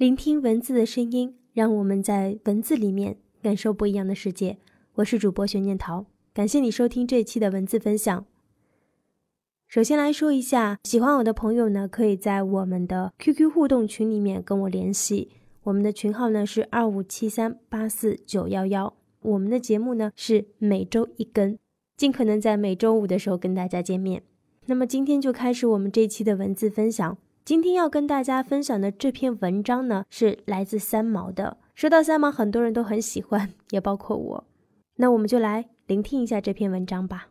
聆听文字的声音，让我们在文字里面感受不一样的世界。我是主播玄念桃，感谢你收听这一期的文字分享。首先来说一下，喜欢我的朋友呢，可以在我们的 QQ 互动群里面跟我联系。我们的群号呢是二五七三八四九幺幺。我们的节目呢是每周一更，尽可能在每周五的时候跟大家见面。那么今天就开始我们这期的文字分享。今天要跟大家分享的这篇文章呢，是来自三毛的。说到三毛，很多人都很喜欢，也包括我。那我们就来聆听一下这篇文章吧。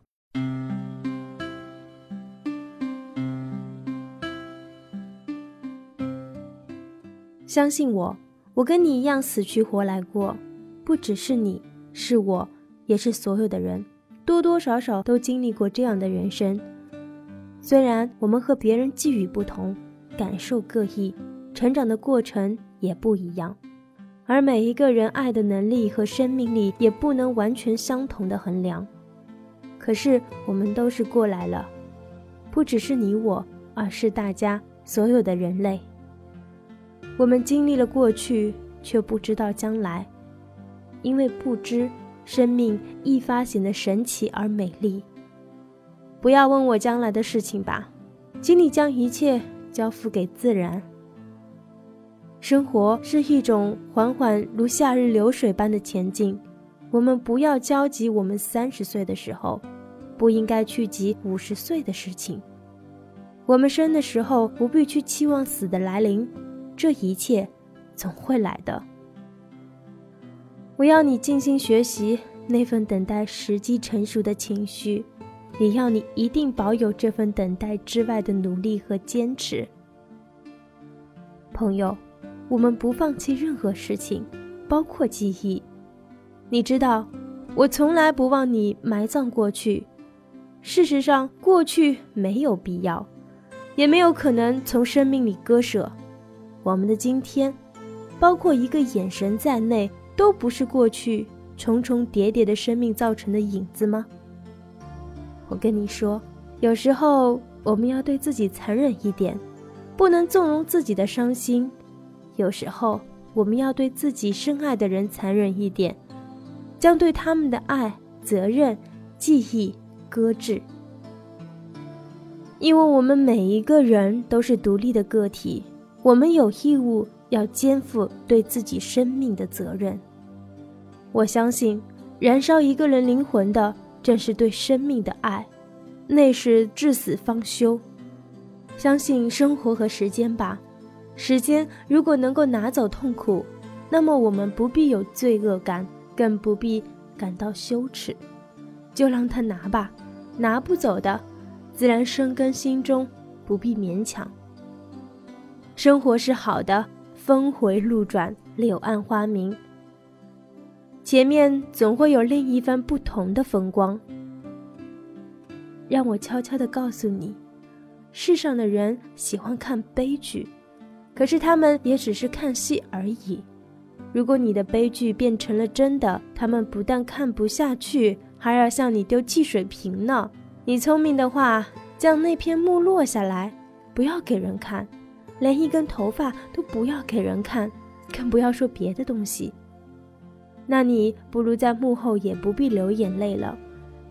相信我，我跟你一样死去活来过，不只是你，是我，也是所有的人，多多少少都经历过这样的人生。虽然我们和别人际遇不同。感受各异，成长的过程也不一样，而每一个人爱的能力和生命力也不能完全相同的衡量。可是我们都是过来了，不只是你我，而是大家所有的人类。我们经历了过去，却不知道将来，因为不知，生命一发显得神奇而美丽。不要问我将来的事情吧，请你将一切。交付给自然。生活是一种缓缓如夏日流水般的前进，我们不要焦急。我们三十岁的时候，不应该去急五十岁的事情。我们生的时候，不必去期望死的来临，这一切总会来的。我要你静心学习那份等待时机成熟的情绪。也要你一定保有这份等待之外的努力和坚持，朋友，我们不放弃任何事情，包括记忆。你知道，我从来不忘你埋葬过去。事实上，过去没有必要，也没有可能从生命里割舍。我们的今天，包括一个眼神在内，都不是过去重重叠叠的生命造成的影子吗？我跟你说，有时候我们要对自己残忍一点，不能纵容自己的伤心；有时候我们要对自己深爱的人残忍一点，将对他们的爱、责任、记忆搁置。因为我们每一个人都是独立的个体，我们有义务要肩负对自己生命的责任。我相信，燃烧一个人灵魂的。正是对生命的爱，那是至死方休。相信生活和时间吧。时间如果能够拿走痛苦，那么我们不必有罪恶感，更不必感到羞耻。就让他拿吧，拿不走的，自然生根心中，不必勉强。生活是好的，峰回路转，柳暗花明。前面总会有另一番不同的风光。让我悄悄地告诉你，世上的人喜欢看悲剧，可是他们也只是看戏而已。如果你的悲剧变成了真的，他们不但看不下去，还要向你丢汽水瓶呢。你聪明的话，将那片幕落下来，不要给人看，连一根头发都不要给人看，更不要说别的东西。那你不如在幕后也不必流眼泪了，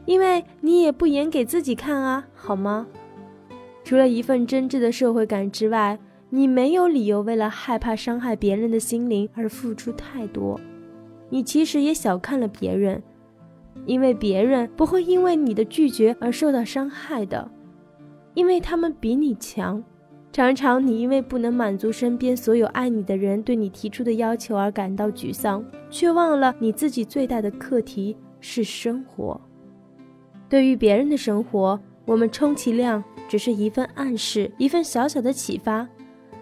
因为你也不演给自己看啊，好吗？除了一份真挚的社会感之外，你没有理由为了害怕伤害别人的心灵而付出太多。你其实也小看了别人，因为别人不会因为你的拒绝而受到伤害的，因为他们比你强。常常你因为不能满足身边所有爱你的人对你提出的要求而感到沮丧，却忘了你自己最大的课题是生活。对于别人的生活，我们充其量只是一份暗示，一份小小的启发，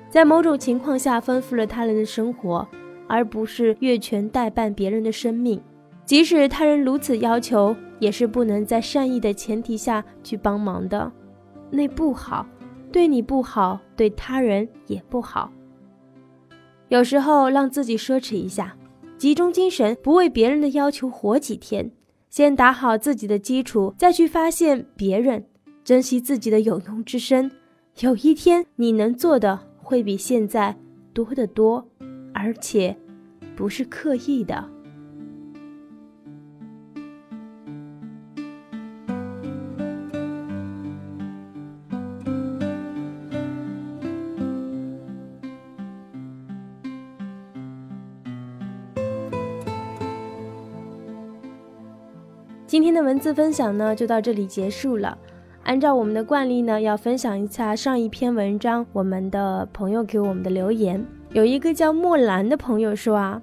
在某种情况下丰富了他人的生活，而不是越权代办别人的生命。即使他人如此要求，也是不能在善意的前提下去帮忙的，那不好。对你不好，对他人也不好。有时候让自己奢侈一下，集中精神，不为别人的要求活几天，先打好自己的基础，再去发现别人，珍惜自己的有用之身。有一天，你能做的会比现在多得多。而且不是刻意的。今天的文字分享呢，就到这里结束了。按照我们的惯例呢，要分享一下上一篇文章我们的朋友给我们的留言。有一个叫莫兰的朋友说啊，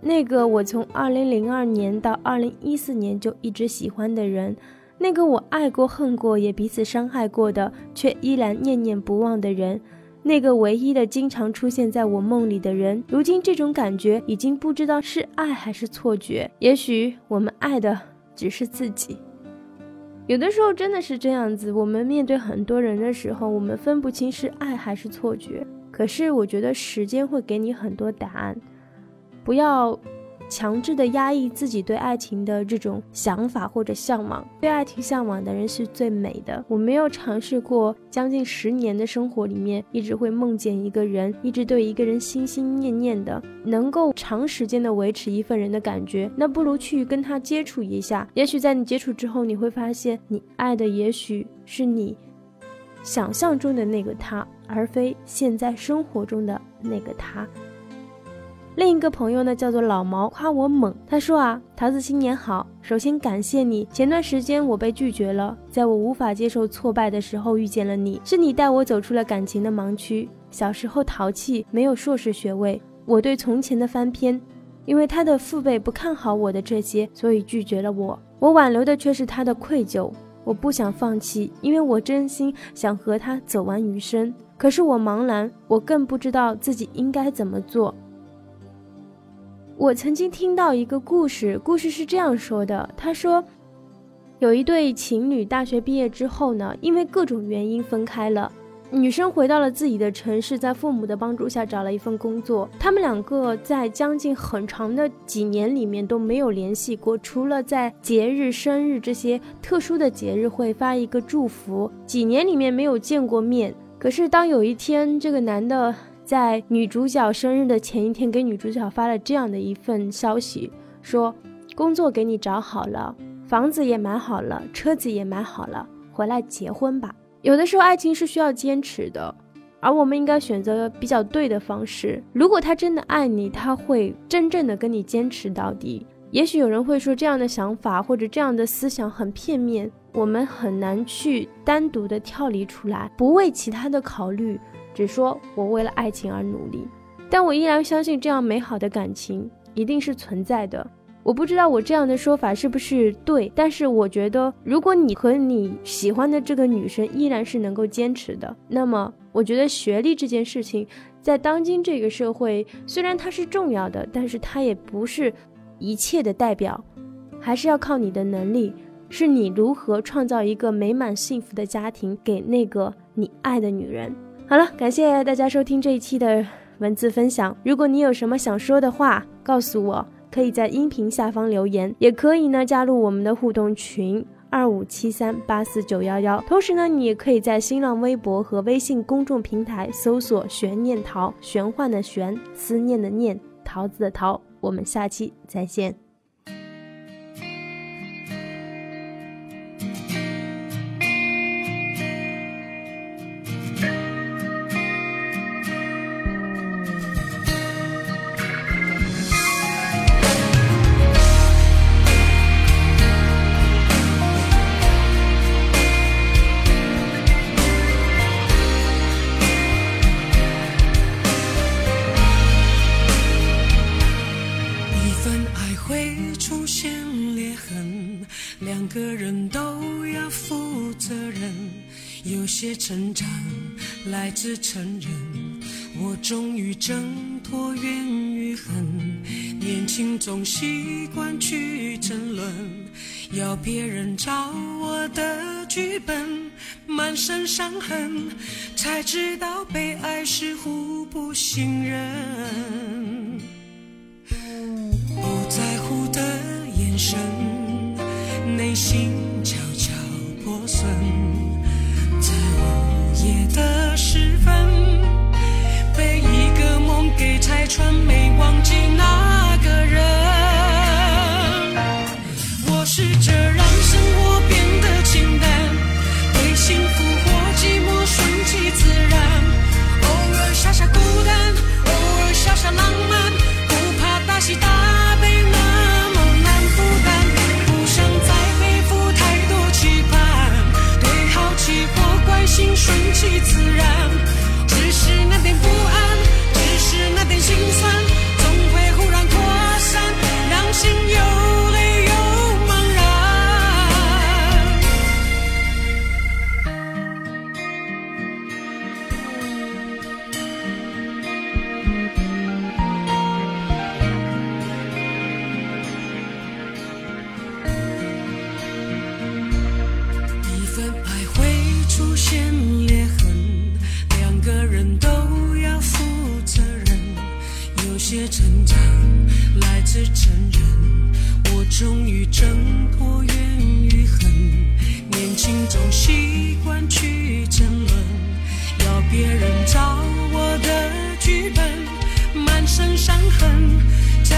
那个我从二零零二年到二零一四年就一直喜欢的人，那个我爱过恨过也彼此伤害过的，却依然念念不忘的人，那个唯一的经常出现在我梦里的人，如今这种感觉已经不知道是爱还是错觉。也许我们爱的。只是自己，有的时候真的是这样子。我们面对很多人的时候，我们分不清是爱还是错觉。可是我觉得时间会给你很多答案，不要。强制的压抑自己对爱情的这种想法或者向往，对爱情向往的人是最美的。我没有尝试过将近十年的生活里面，一直会梦见一个人，一直对一个人心心念念的，能够长时间的维持一份人的感觉，那不如去跟他接触一下。也许在你接触之后，你会发现，你爱的也许是你想象中的那个他，而非现在生活中的那个他。另一个朋友呢，叫做老毛，夸我猛。他说啊，桃子新年好，首先感谢你。前段时间我被拒绝了，在我无法接受挫败的时候遇见了你，是你带我走出了感情的盲区。小时候淘气，没有硕士学位，我对从前的翻篇，因为他的父辈不看好我的这些，所以拒绝了我。我挽留的却是他的愧疚。我不想放弃，因为我真心想和他走完余生。可是我茫然，我更不知道自己应该怎么做。我曾经听到一个故事，故事是这样说的：他说，有一对情侣大学毕业之后呢，因为各种原因分开了。女生回到了自己的城市，在父母的帮助下找了一份工作。他们两个在将近很长的几年里面都没有联系过，除了在节日、生日这些特殊的节日会发一个祝福，几年里面没有见过面。可是当有一天，这个男的。在女主角生日的前一天，给女主角发了这样的一份消息，说工作给你找好了，房子也买好了，车子也买好了，回来结婚吧。有的时候爱情是需要坚持的，而我们应该选择比较对的方式。如果他真的爱你，他会真正的跟你坚持到底。也许有人会说，这样的想法或者这样的思想很片面，我们很难去单独的跳离出来，不为其他的考虑。只说我为了爱情而努力，但我依然相信这样美好的感情一定是存在的。我不知道我这样的说法是不是对，但是我觉得，如果你和你喜欢的这个女生依然是能够坚持的，那么我觉得学历这件事情，在当今这个社会，虽然它是重要的，但是它也不是一切的代表，还是要靠你的能力，是你如何创造一个美满幸福的家庭给那个你爱的女人。好了，感谢大家收听这一期的文字分享。如果你有什么想说的话，告诉我，可以在音频下方留言，也可以呢加入我们的互动群二五七三八四九幺幺。同时呢，你也可以在新浪微博和微信公众平台搜索“玄念桃”，玄幻的玄，思念的念，桃子的桃。我们下期再见。成长来自承认，我终于挣脱怨与恨。年轻总习惯去争论，要别人照我的剧本，满身伤痕，才知道被爱是互不信任。不在乎的眼神，内心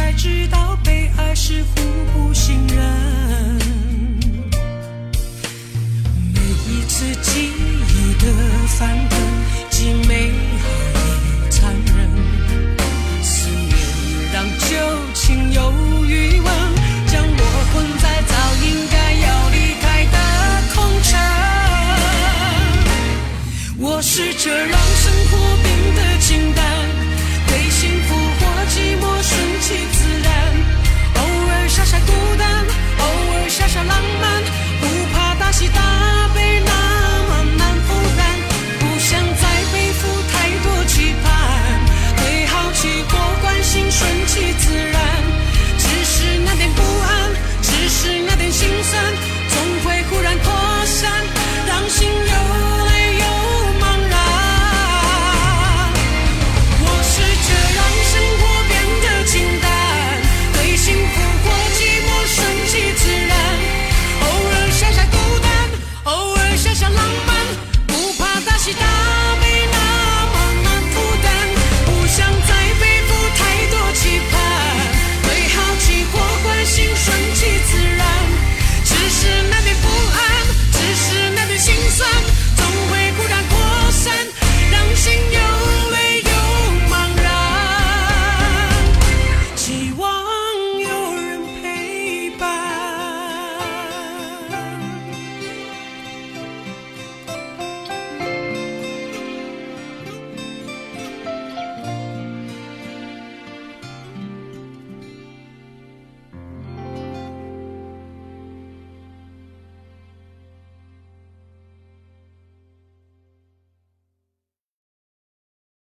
才知道被爱是互不信任。每一次记忆的翻滚敬每